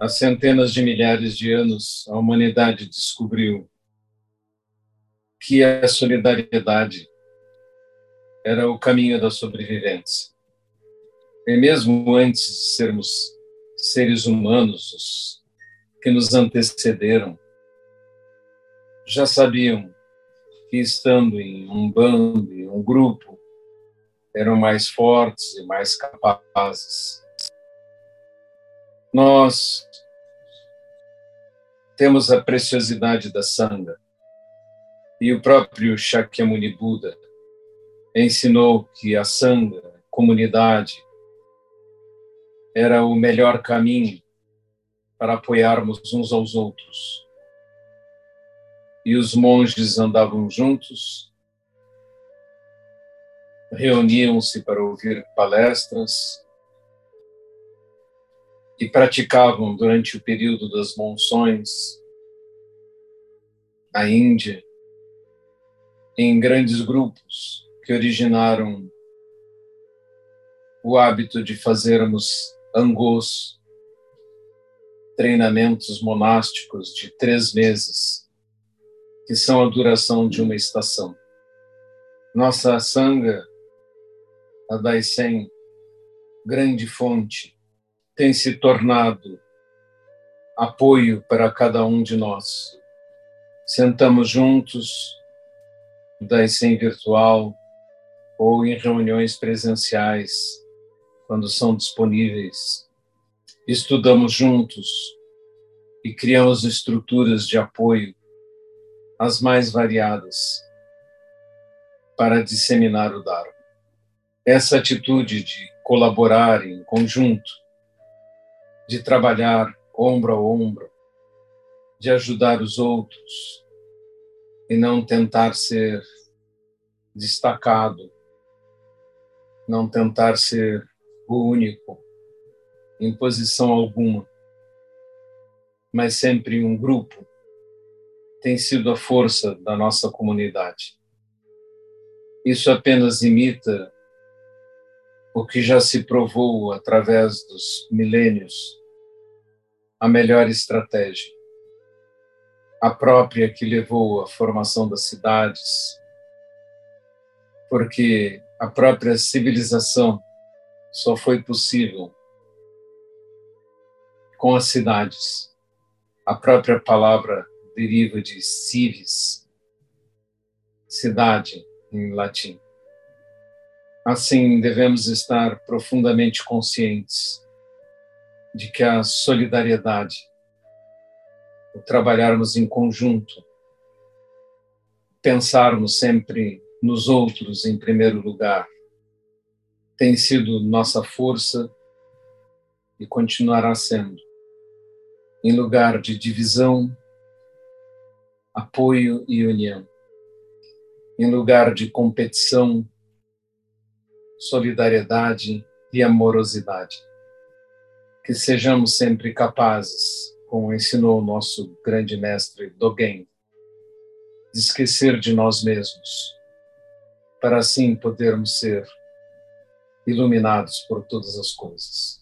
Há centenas de milhares de anos, a humanidade descobriu que a solidariedade era o caminho da sobrevivência. E mesmo antes de sermos seres humanos, os que nos antecederam, já sabiam que estando em um bando, em um grupo, eram mais fortes e mais capazes. Nós temos a preciosidade da sanga. E o próprio Shakyamuni Buda ensinou que a sanga, comunidade, era o melhor caminho para apoiarmos uns aos outros. E os monges andavam juntos, reuniam-se para ouvir palestras e praticavam durante o período das monções na Índia em grandes grupos que originaram o hábito de fazermos angôs, treinamentos monásticos de três meses, que são a duração de uma estação. Nossa sanga, a Daisen, grande fonte, tem se tornado apoio para cada um de nós. Sentamos juntos, Daisen virtual, ou em reuniões presenciais, quando são disponíveis. Estudamos juntos e criamos estruturas de apoio, as mais variadas, para disseminar o Dharma. Essa atitude de colaborar em conjunto, de trabalhar ombro a ombro, de ajudar os outros e não tentar ser destacado, não tentar ser o único, em posição alguma, mas sempre um grupo, tem sido a força da nossa comunidade. Isso apenas imita o que já se provou através dos milênios, a melhor estratégia, a própria que levou à formação das cidades, porque a própria civilização só foi possível com as cidades. A própria palavra deriva de civis, cidade em latim. Assim, devemos estar profundamente conscientes de que a solidariedade, o trabalharmos em conjunto, pensarmos sempre nos outros em primeiro lugar, tem sido nossa força e continuará sendo. Em lugar de divisão, apoio e união. Em lugar de competição, solidariedade e amorosidade. Que sejamos sempre capazes, como ensinou o nosso grande mestre Dogen, de esquecer de nós mesmos, para assim podermos ser iluminados por todas as coisas.